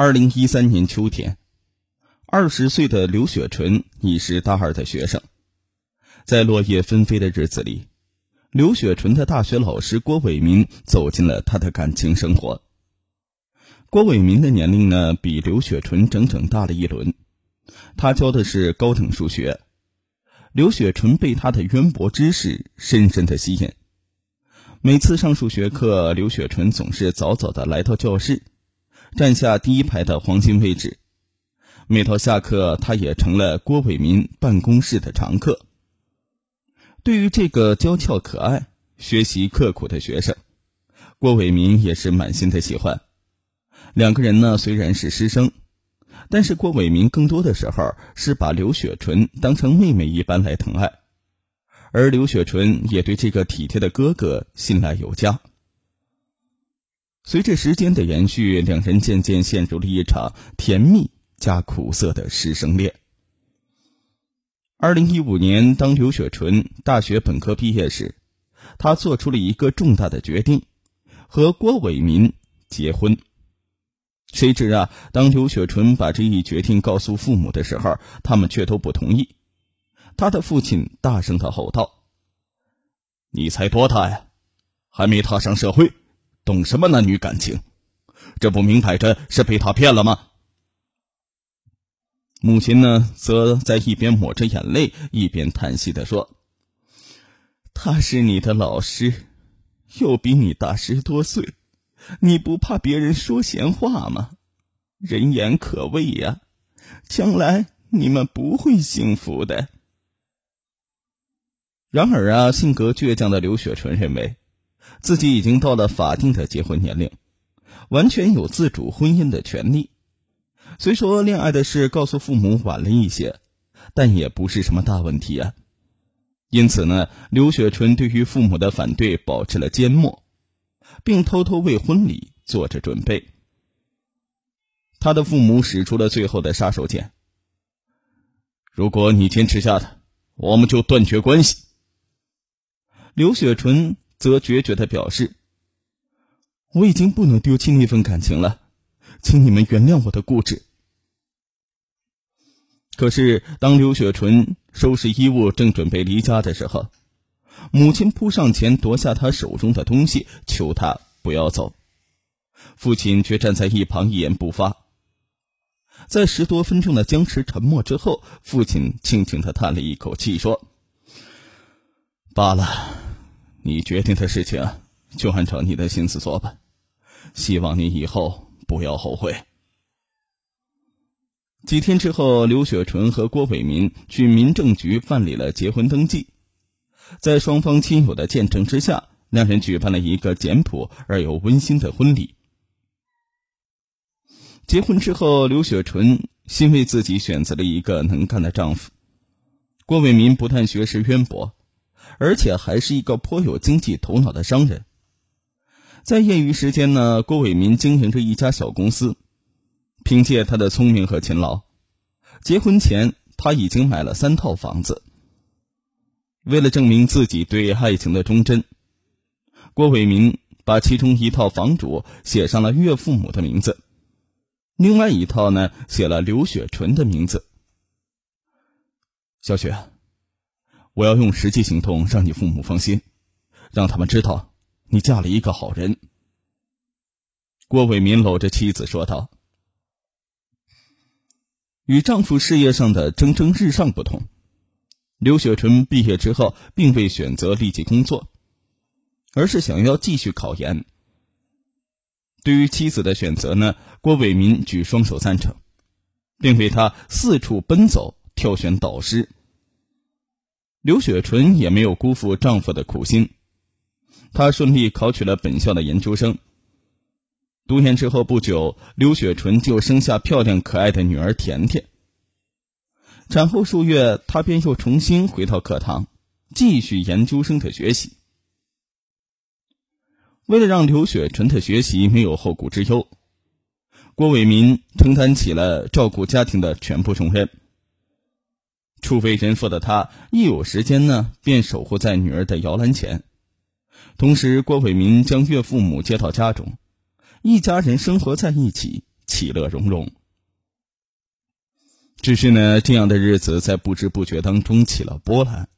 二零一三年秋天，二十岁的刘雪纯已是大二的学生。在落叶纷飞的日子里，刘雪纯的大学老师郭伟民走进了她的感情生活。郭伟民的年龄呢，比刘雪纯整整大了一轮。他教的是高等数学。刘雪纯被他的渊博知识深深的吸引。每次上数学课，刘雪纯总是早早的来到教室，占下第一排的黄金位置。每到下课，他也成了郭伟民办公室的常客。对于这个娇俏可爱、学习刻苦的学生，郭伟民也是满心的喜欢。两个人呢，虽然是师生，但是郭伟民更多的时候是把刘雪纯当成妹妹一般来疼爱，而刘雪纯也对这个体贴的哥哥信赖有加。随着时间的延续，两人渐渐陷入了一场甜蜜加苦涩的师生恋。二零一五年，当刘雪纯大学本科毕业时，她做出了一个重大的决定，和郭伟民结婚。谁知啊，当刘雪纯把这一决定告诉父母的时候，他们却都不同意。他的父亲大声的吼道：“你才多大呀，还没踏上社会，懂什么男女感情？这不明摆着是被他骗了吗？”母亲呢，则在一边抹着眼泪，一边叹息的说：“他是你的老师，又比你大十多岁。”你不怕别人说闲话吗？人言可畏呀，将来你们不会幸福的。然而啊，性格倔强的刘雪纯认为，自己已经到了法定的结婚年龄，完全有自主婚姻的权利。虽说恋爱的事告诉父母晚了一些，但也不是什么大问题啊。因此呢，刘雪纯对于父母的反对保持了缄默。并偷偷为婚礼做着准备。他的父母使出了最后的杀手锏：如果你坚持下来，我们就断绝关系。刘雪纯则决绝的表示：“我已经不能丢弃那份感情了，请你们原谅我的固执。”可是，当刘雪纯收拾衣物正准备离家的时候，母亲扑上前夺下他手中的东西，求他不要走。父亲却站在一旁一言不发。在十多分钟的僵持沉默之后，父亲轻轻的叹了一口气，说：“罢了，你决定的事情就按照你的心思做吧。希望你以后不要后悔。”几天之后，刘雪纯和郭伟民去民政局办理了结婚登记。在双方亲友的见证之下，两人举办了一个简朴而又温馨的婚礼。结婚之后，刘雪纯欣慰自己选择了一个能干的丈夫。郭伟民不但学识渊博，而且还是一个颇有经济头脑的商人。在业余时间呢，郭伟民经营着一家小公司。凭借他的聪明和勤劳，结婚前他已经买了三套房子。为了证明自己对爱情的忠贞，郭伟民把其中一套房主写上了岳父母的名字，另外一套呢写了刘雪纯的名字。小雪，我要用实际行动让你父母放心，让他们知道你嫁了一个好人。郭伟民搂着妻子说道：“与丈夫事业上的蒸蒸日上不同。”刘雪纯毕业之后，并未选择立即工作，而是想要继续考研。对于妻子的选择呢，郭伟民举双手赞成，并为他四处奔走挑选导师。刘雪纯也没有辜负丈夫的苦心，她顺利考取了本校的研究生。读研之后不久，刘雪纯就生下漂亮可爱的女儿甜甜。产后数月，他便又重新回到课堂，继续研究生的学习。为了让刘雪纯的学习没有后顾之忧，郭伟民承担起了照顾家庭的全部重任。初为人父的他，一有时间呢，便守护在女儿的摇篮前。同时，郭伟民将岳父母接到家中，一家人生活在一起，其乐融融。只是呢，这样的日子在不知不觉当中起了波澜。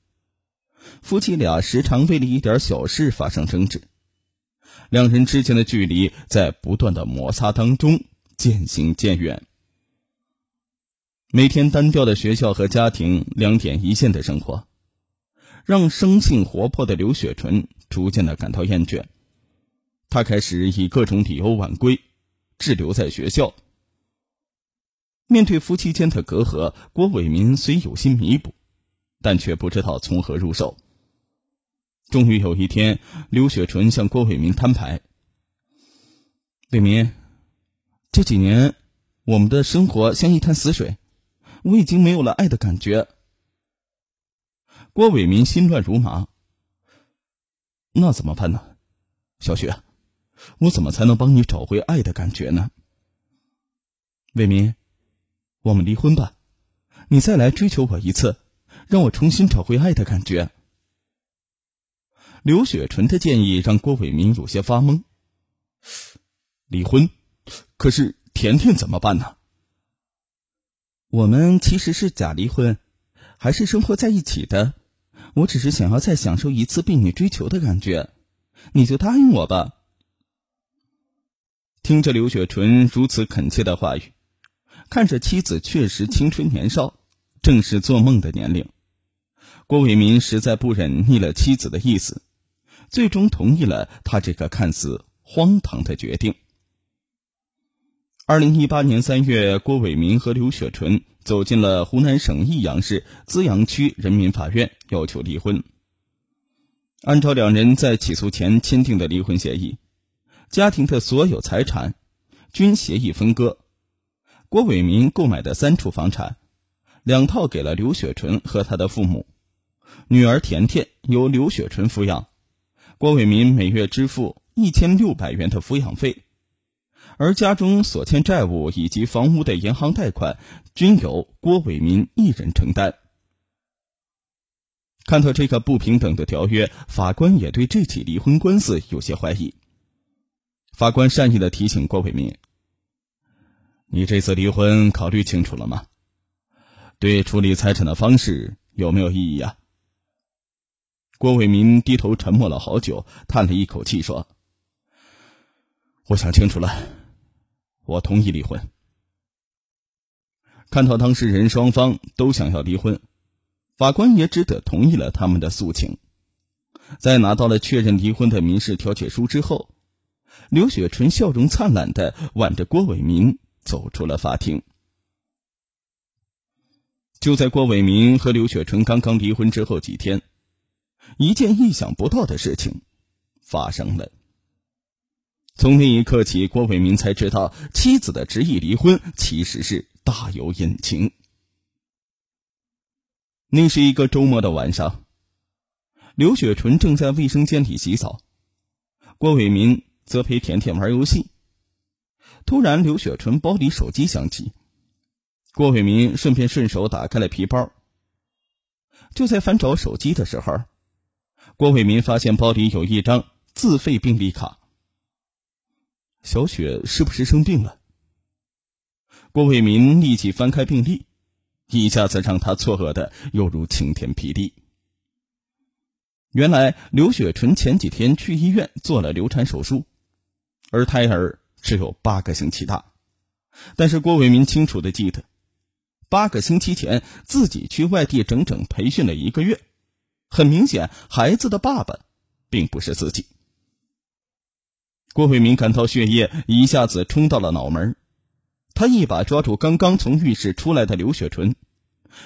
夫妻俩时常为了一点小事发生争执，两人之间的距离在不断的摩擦当中渐行渐远。每天单调的学校和家庭两点一线的生活，让生性活泼的刘雪纯逐渐的感到厌倦。他开始以各种理由晚归，滞留在学校。面对夫妻间的隔阂，郭伟民虽有心弥补，但却不知道从何入手。终于有一天，刘雪纯向郭伟民摊牌：“伟民，这几年我们的生活像一潭死水。”我已经没有了爱的感觉。郭伟民心乱如麻。那怎么办呢？小雪，我怎么才能帮你找回爱的感觉呢？伟民，我们离婚吧，你再来追求我一次，让我重新找回爱的感觉。刘雪纯的建议让郭伟民有些发懵。离婚？可是甜甜怎么办呢？我们其实是假离婚，还是生活在一起的。我只是想要再享受一次被你追求的感觉，你就答应我吧。听着刘雪纯如此恳切的话语，看着妻子确实青春年少，正是做梦的年龄，郭伟民实在不忍逆了妻子的意思，最终同意了他这个看似荒唐的决定。二零一八年三月，郭伟民和刘雪纯走进了湖南省益阳市资阳区人民法院，要求离婚。按照两人在起诉前签订的离婚协议，家庭的所有财产均协议分割。郭伟民购买的三处房产，两套给了刘雪纯和他的父母，女儿甜甜由刘雪纯抚养，郭伟民每月支付一千六百元的抚养费。而家中所欠债务以及房屋的银行贷款，均由郭伟民一人承担。看到这个不平等的条约，法官也对这起离婚官司有些怀疑。法官善意的提醒郭伟民：“你这次离婚考虑清楚了吗？对处理财产的方式有没有异议啊？”郭伟民低头沉默了好久，叹了一口气说：“我想清楚了。”我同意离婚。看到当事人双方都想要离婚，法官也只得同意了他们的诉请。在拿到了确认离婚的民事调解书之后，刘雪纯笑容灿烂的挽着郭伟民走出了法庭。就在郭伟民和刘雪纯刚刚离婚之后几天，一件意想不到的事情发生了。从那一刻起，郭伟民才知道妻子的执意离婚其实是大有隐情。那是一个周末的晚上，刘雪纯正在卫生间里洗澡，郭伟民则陪甜甜玩游戏。突然，刘雪纯包里手机响起，郭伟民顺便顺手打开了皮包。就在翻找手机的时候，郭伟民发现包里有一张自费病历卡。小雪是不是生病了？郭伟民立即翻开病历，一下子让他错愕的犹如晴天霹雳。原来刘雪纯前几天去医院做了流产手术，而胎儿只有八个星期大。但是郭伟民清楚的记得，八个星期前自己去外地整整培训了一个月，很明显，孩子的爸爸并不是自己。郭伟民感到血液一下子冲到了脑门，他一把抓住刚刚从浴室出来的刘雪纯，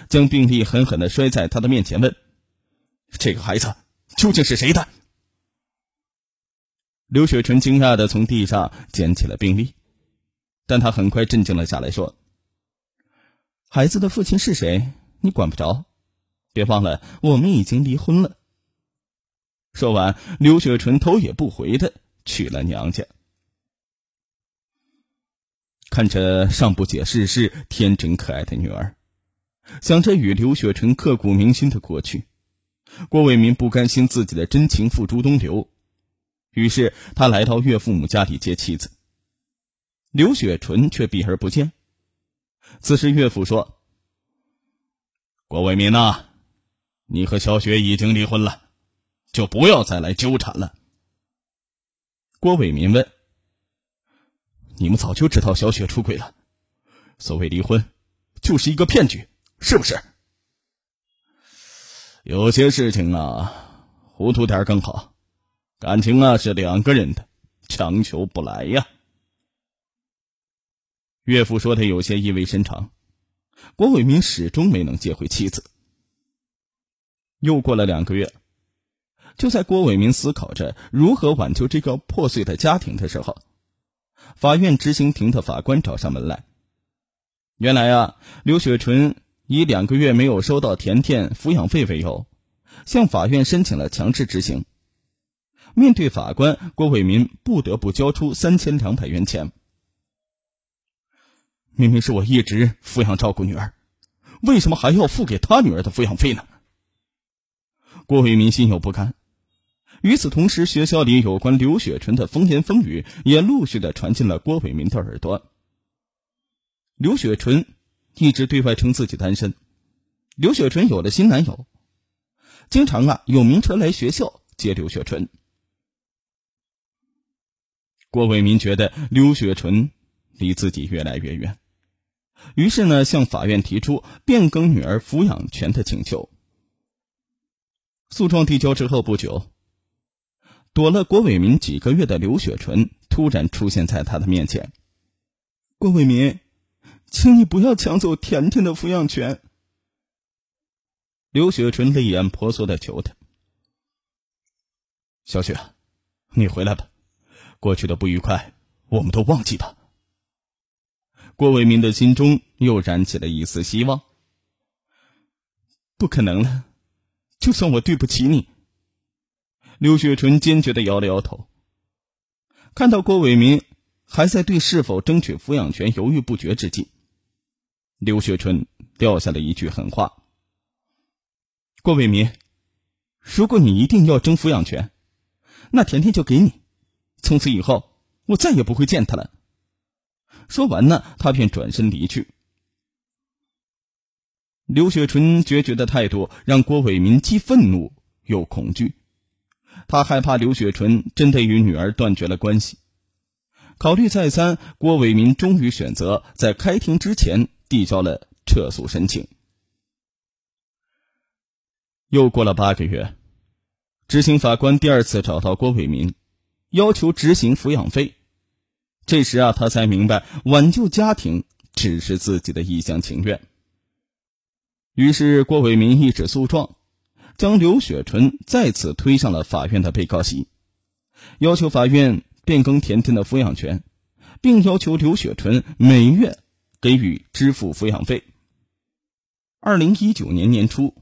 将病历狠狠的摔在他的面前，问：“这个孩子究竟是谁的？”刘雪纯惊讶的从地上捡起了病历，但他很快镇静了下来，说：“孩子的父亲是谁？你管不着，别忘了我们已经离婚了。”说完，刘雪纯头也不回的。去了娘家，看着尚不解世事、天真可爱的女儿，想着与刘雪纯刻骨铭心的过去，郭伟民不甘心自己的真情付诸东流，于是他来到岳父母家里接妻子。刘雪纯却避而不见。此时岳父说：“郭伟民呐，你和小雪已经离婚了，就不要再来纠缠了。”郭伟民问：“你们早就知道小雪出轨了？所谓离婚，就是一个骗局，是不是？”有些事情啊，糊涂点更好。感情啊，是两个人的，强求不来呀。岳父说的有些意味深长。郭伟民始终没能接回妻子。又过了两个月，就在郭伟民思考着如何挽救这个破碎的家庭的时候，法院执行庭的法官找上门来。原来啊，刘雪纯。以两个月没有收到甜甜抚养费为由，向法院申请了强制执行。面对法官，郭伟民不得不交出三千两百元钱。明明是我一直抚养照顾女儿，为什么还要付给他女儿的抚养费呢？郭伟民心有不甘。与此同时，学校里有关刘雪纯的风言风语也陆续的传进了郭伟民的耳朵。刘雪纯。一直对外称自己单身，刘雪纯有了新男友，经常啊有名车来学校接刘雪纯。郭伟民觉得刘雪纯离自己越来越远，于是呢向法院提出变更女儿抚养权的请求。诉状递交之后不久，躲了郭伟民几个月的刘雪纯突然出现在他的面前。郭伟民。请你不要抢走甜甜的抚养权。刘雪纯泪眼婆娑的求他：“小雪，你回来吧，过去的不愉快我们都忘记吧。”郭伟民的心中又燃起了一丝希望。不可能了，就算我对不起你。刘雪纯坚决的摇了摇头。看到郭伟民还在对是否争取抚养权犹豫不决之际。刘雪纯撂下了一句狠话：“郭伟民，如果你一定要争抚养权，那甜甜就给你。从此以后，我再也不会见他了。”说完呢，他便转身离去。刘雪纯决绝的态度让郭伟民既愤怒又恐惧，他害怕刘雪纯真的与女儿断绝了关系。考虑再三，郭伟民终于选择在开庭之前。递交了撤诉申请。又过了八个月，执行法官第二次找到郭伟民，要求执行抚养费。这时啊，他才明白挽救家庭只是自己的一厢情愿。于是，郭伟民一纸诉状，将刘雪纯再次推上了法院的被告席，要求法院变更甜甜的抚养权，并要求刘雪纯每月。给予支付抚养费。二零一九年年初，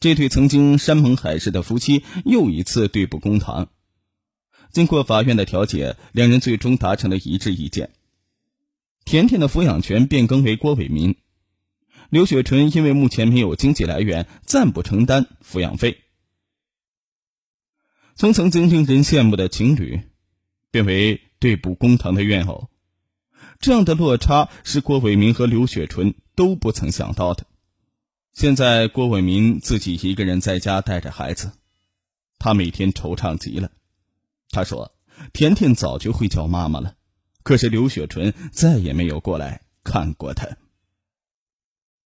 这对曾经山盟海誓的夫妻又一次对簿公堂。经过法院的调解，两人最终达成了一致意见：甜甜的抚养权变更为郭伟民，刘雪纯因为目前没有经济来源，暂不承担抚养费。从曾经令人羡慕的情侣，变为对簿公堂的怨偶。这样的落差是郭伟民和刘雪纯都不曾想到的。现在郭伟民自己一个人在家带着孩子，他每天惆怅极了。他说：“甜甜早就会叫妈妈了，可是刘雪纯再也没有过来看过他。”